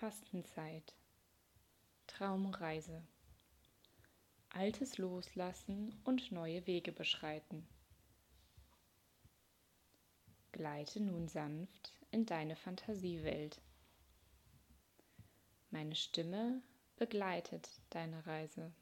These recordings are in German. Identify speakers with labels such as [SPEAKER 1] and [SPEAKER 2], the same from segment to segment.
[SPEAKER 1] Fastenzeit. Traumreise. Altes loslassen und neue Wege beschreiten. Gleite nun sanft in deine Fantasiewelt. Meine Stimme begleitet deine Reise.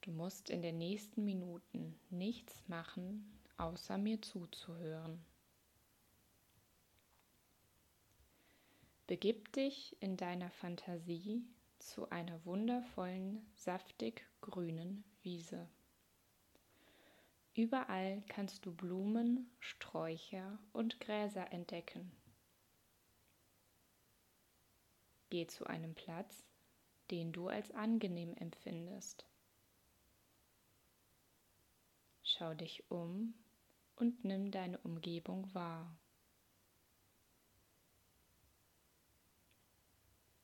[SPEAKER 1] Du musst in den nächsten Minuten nichts machen, außer mir zuzuhören. Begib dich in deiner Fantasie zu einer wundervollen, saftig grünen Wiese. Überall kannst du Blumen, Sträucher und Gräser entdecken. Geh zu einem Platz, den du als angenehm empfindest. Schau dich um und nimm deine Umgebung wahr.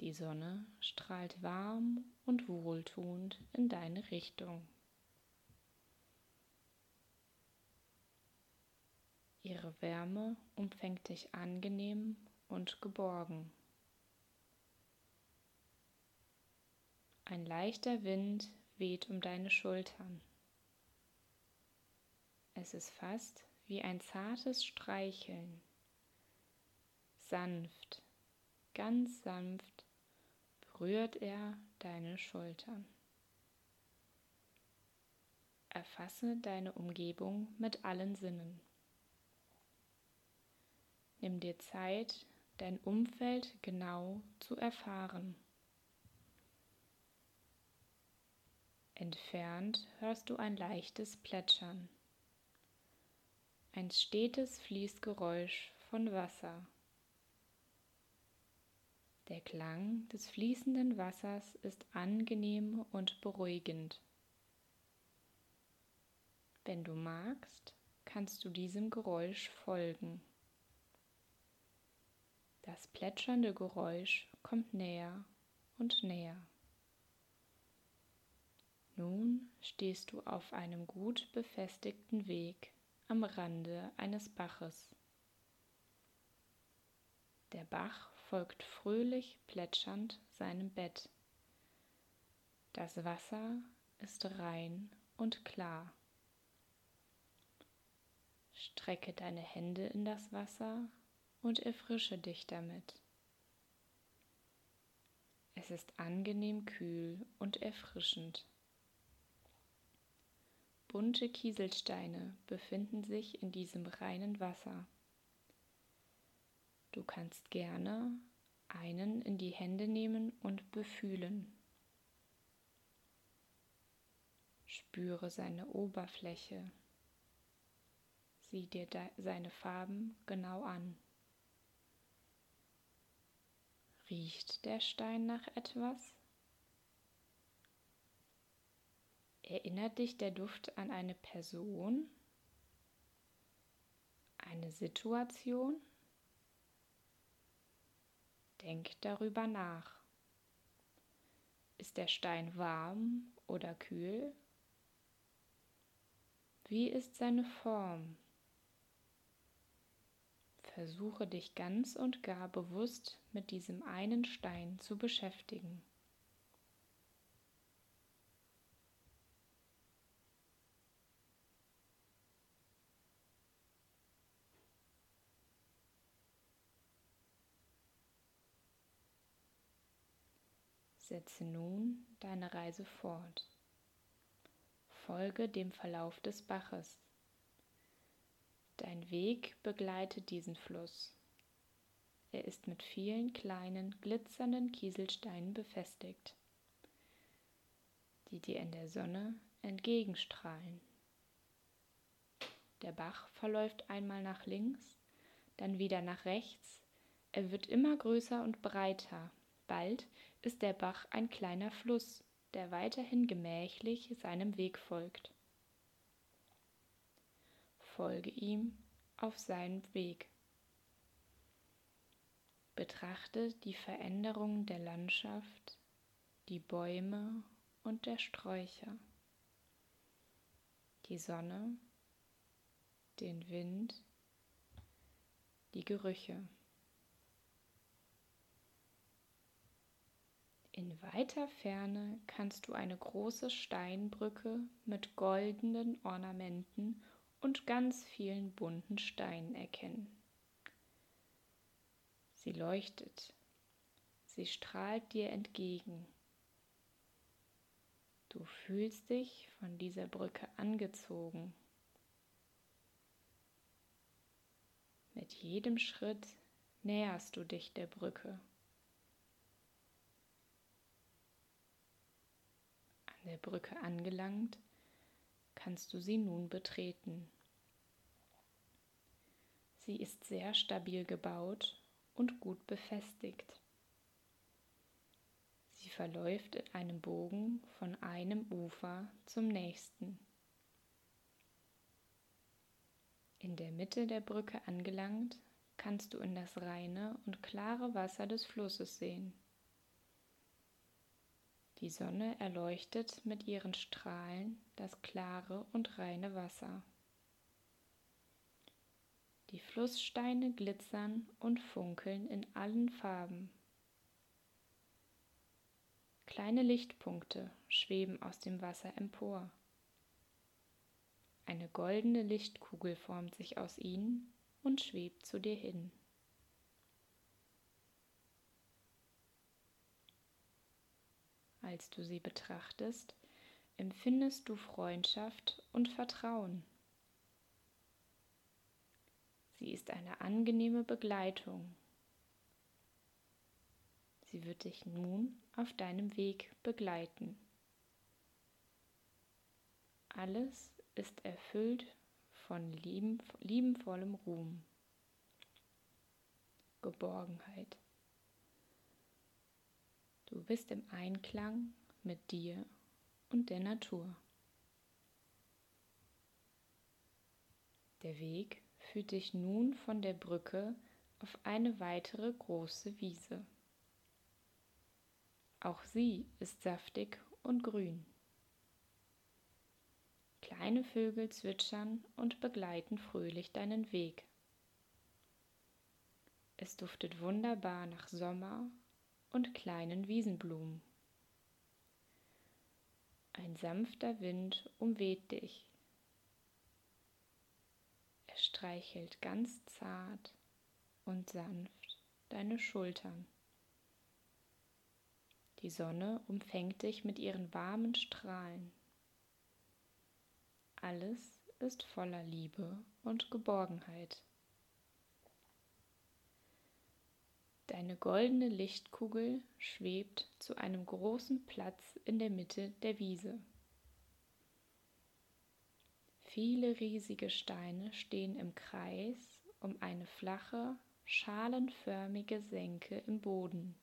[SPEAKER 1] Die Sonne strahlt warm und wohltuend in deine Richtung. Ihre Wärme umfängt dich angenehm und geborgen. Ein leichter Wind weht um deine Schultern. Es ist fast wie ein zartes Streicheln. Sanft, ganz sanft berührt er deine Schultern. Erfasse deine Umgebung mit allen Sinnen. Nimm dir Zeit, dein Umfeld genau zu erfahren. Entfernt hörst du ein leichtes Plätschern ein stetes Fließgeräusch von Wasser. Der Klang des fließenden Wassers ist angenehm und beruhigend. Wenn du magst, kannst du diesem Geräusch folgen. Das plätschernde Geräusch kommt näher und näher. Nun stehst du auf einem gut befestigten Weg am Rande eines Baches. Der Bach folgt fröhlich plätschernd seinem Bett. Das Wasser ist rein und klar. Strecke deine Hände in das Wasser und erfrische dich damit. Es ist angenehm kühl und erfrischend. Bunte Kieselsteine befinden sich in diesem reinen Wasser. Du kannst gerne einen in die Hände nehmen und befühlen. Spüre seine Oberfläche. Sieh dir seine Farben genau an. Riecht der Stein nach etwas? Erinnert dich der Duft an eine Person, eine Situation? Denk darüber nach. Ist der Stein warm oder kühl? Wie ist seine Form? Versuche dich ganz und gar bewusst mit diesem einen Stein zu beschäftigen. Setze nun deine Reise fort. Folge dem Verlauf des Baches. Dein Weg begleitet diesen Fluss. Er ist mit vielen kleinen, glitzernden Kieselsteinen befestigt, die dir in der Sonne entgegenstrahlen. Der Bach verläuft einmal nach links, dann wieder nach rechts. Er wird immer größer und breiter. Bald ist der Bach ein kleiner Fluss, der weiterhin gemächlich seinem Weg folgt. Folge ihm auf seinem Weg. Betrachte die Veränderungen der Landschaft, die Bäume und der Sträucher, die Sonne, den Wind, die Gerüche. In weiter Ferne kannst du eine große Steinbrücke mit goldenen Ornamenten und ganz vielen bunten Steinen erkennen. Sie leuchtet, sie strahlt dir entgegen. Du fühlst dich von dieser Brücke angezogen. Mit jedem Schritt näherst du dich der Brücke. Der Brücke angelangt, kannst du sie nun betreten. Sie ist sehr stabil gebaut und gut befestigt. Sie verläuft in einem Bogen von einem Ufer zum nächsten. In der Mitte der Brücke angelangt, kannst du in das reine und klare Wasser des Flusses sehen. Die Sonne erleuchtet mit ihren Strahlen das klare und reine Wasser. Die Flusssteine glitzern und funkeln in allen Farben. Kleine Lichtpunkte schweben aus dem Wasser empor. Eine goldene Lichtkugel formt sich aus ihnen und schwebt zu dir hin. Als du sie betrachtest, empfindest du Freundschaft und Vertrauen. Sie ist eine angenehme Begleitung. Sie wird dich nun auf deinem Weg begleiten. Alles ist erfüllt von lieben, liebenvollem Ruhm, Geborgenheit. Du bist im Einklang mit dir und der Natur. Der Weg führt dich nun von der Brücke auf eine weitere große Wiese. Auch sie ist saftig und grün. Kleine Vögel zwitschern und begleiten fröhlich deinen Weg. Es duftet wunderbar nach Sommer und kleinen Wiesenblumen. Ein sanfter Wind umweht dich. Er streichelt ganz zart und sanft deine Schultern. Die Sonne umfängt dich mit ihren warmen Strahlen. Alles ist voller Liebe und Geborgenheit. Deine goldene Lichtkugel schwebt zu einem großen Platz in der Mitte der Wiese. Viele riesige Steine stehen im Kreis um eine flache, schalenförmige Senke im Boden.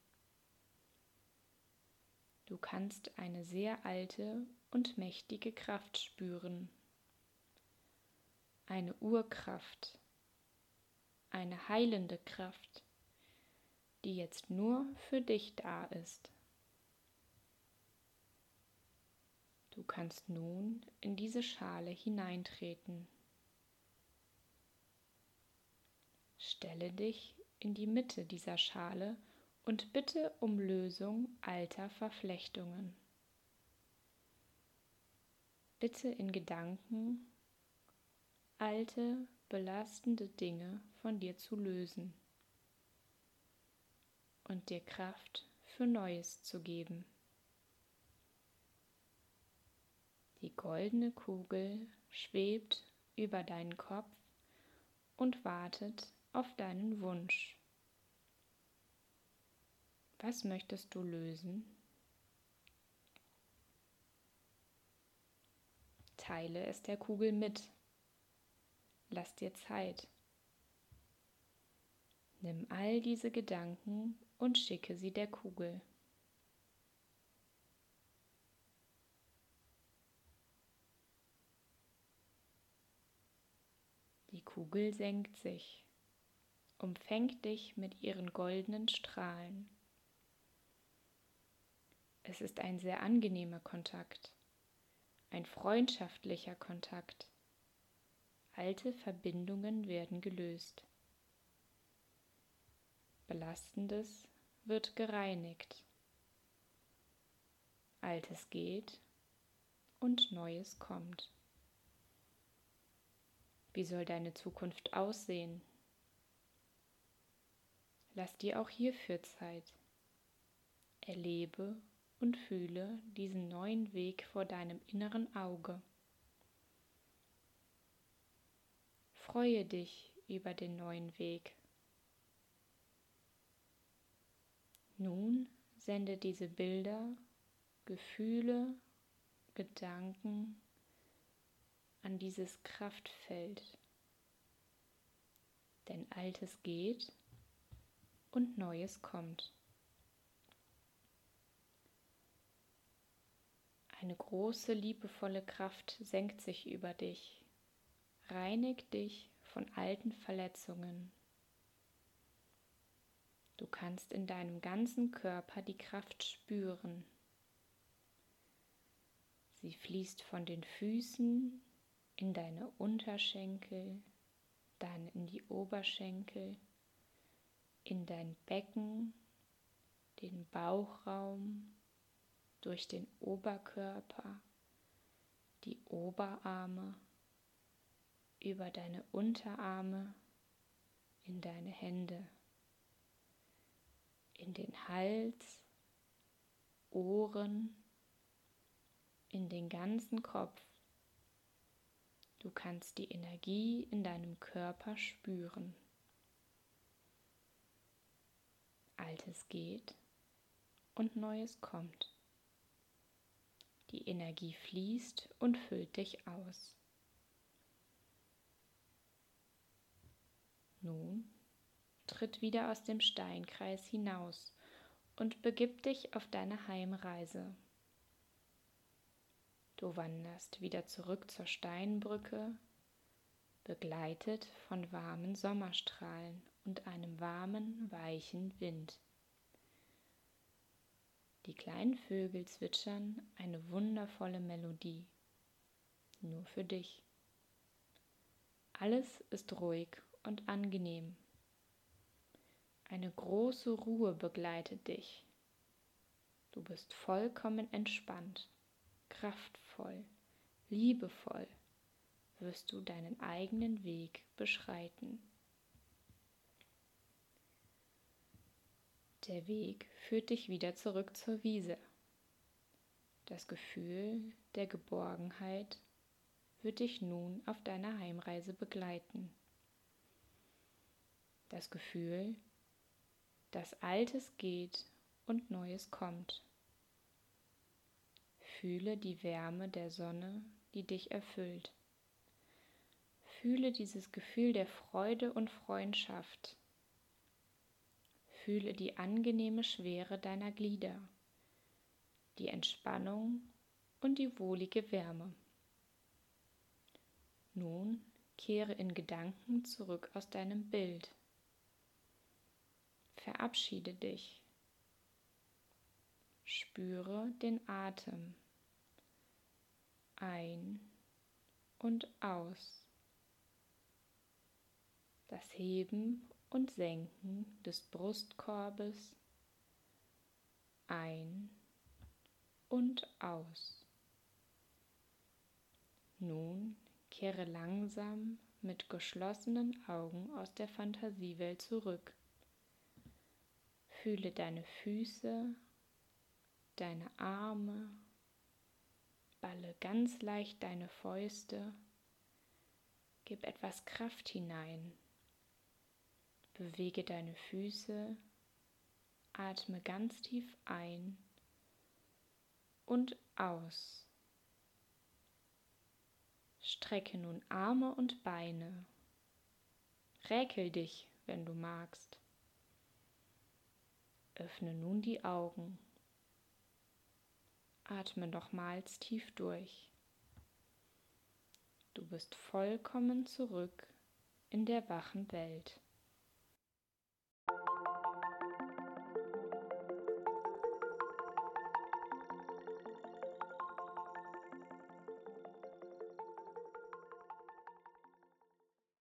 [SPEAKER 1] Du kannst eine sehr alte und mächtige Kraft spüren. Eine Urkraft, eine heilende Kraft die jetzt nur für dich da ist. Du kannst nun in diese Schale hineintreten. Stelle dich in die Mitte dieser Schale und bitte um Lösung alter Verflechtungen. Bitte in Gedanken alte, belastende Dinge von dir zu lösen und dir Kraft für Neues zu geben. Die goldene Kugel schwebt über deinen Kopf und wartet auf deinen Wunsch. Was möchtest du lösen? Teile es der Kugel mit. Lass dir Zeit. Nimm all diese Gedanken und schicke sie der Kugel. Die Kugel senkt sich, umfängt dich mit ihren goldenen Strahlen. Es ist ein sehr angenehmer Kontakt, ein freundschaftlicher Kontakt. Alte Verbindungen werden gelöst. Belastendes wird gereinigt. Altes geht und Neues kommt. Wie soll deine Zukunft aussehen? Lass dir auch hierfür Zeit. Erlebe und fühle diesen neuen Weg vor deinem inneren Auge. Freue dich über den neuen Weg. Nun sende diese Bilder, Gefühle, Gedanken an dieses Kraftfeld. Denn Altes geht und Neues kommt. Eine große, liebevolle Kraft senkt sich über dich, reinigt dich von alten Verletzungen. Du kannst in deinem ganzen Körper die Kraft spüren. Sie fließt von den Füßen in deine Unterschenkel, dann in die Oberschenkel, in dein Becken, den Bauchraum, durch den Oberkörper, die Oberarme, über deine Unterarme, in deine Hände, in den Hals, Ohren, in den ganzen Kopf Du kannst die Energie in deinem Körper spüren. Altes geht und Neues kommt. Die Energie fließt und füllt dich aus. Nun tritt wieder aus dem Steinkreis hinaus und begib dich auf deine Heimreise. Du wanderst wieder zurück zur Steinbrücke, begleitet von warmen Sommerstrahlen und einem warmen, weichen Wind. Die kleinen Vögel zwitschern eine wundervolle Melodie, nur für dich. Alles ist ruhig und angenehm. Eine große Ruhe begleitet dich. Du bist vollkommen entspannt, kraftvoll liebevoll wirst du deinen eigenen Weg beschreiten. Der Weg führt dich wieder zurück zur Wiese. Das Gefühl der Geborgenheit wird dich nun auf deiner Heimreise begleiten. Das Gefühl, dass Altes geht und Neues kommt. Fühle die Wärme der Sonne, die dich erfüllt. Fühle dieses Gefühl der Freude und Freundschaft. Fühle die angenehme Schwere deiner Glieder, die Entspannung und die wohlige Wärme. Nun kehre in Gedanken zurück aus deinem Bild. Verabschiede dich. Spüre den Atem ein und aus. Das Heben und Senken des Brustkorbes ein und aus. Nun kehre langsam mit geschlossenen Augen aus der Fantasiewelt zurück. Fühle deine Füße, deine Arme Balle ganz leicht deine Fäuste, gib etwas Kraft hinein, bewege deine Füße, atme ganz tief ein und aus. Strecke nun Arme und Beine, räkel dich, wenn du magst. Öffne nun die Augen. Atme nochmals tief durch. Du bist vollkommen zurück in der wachen Welt.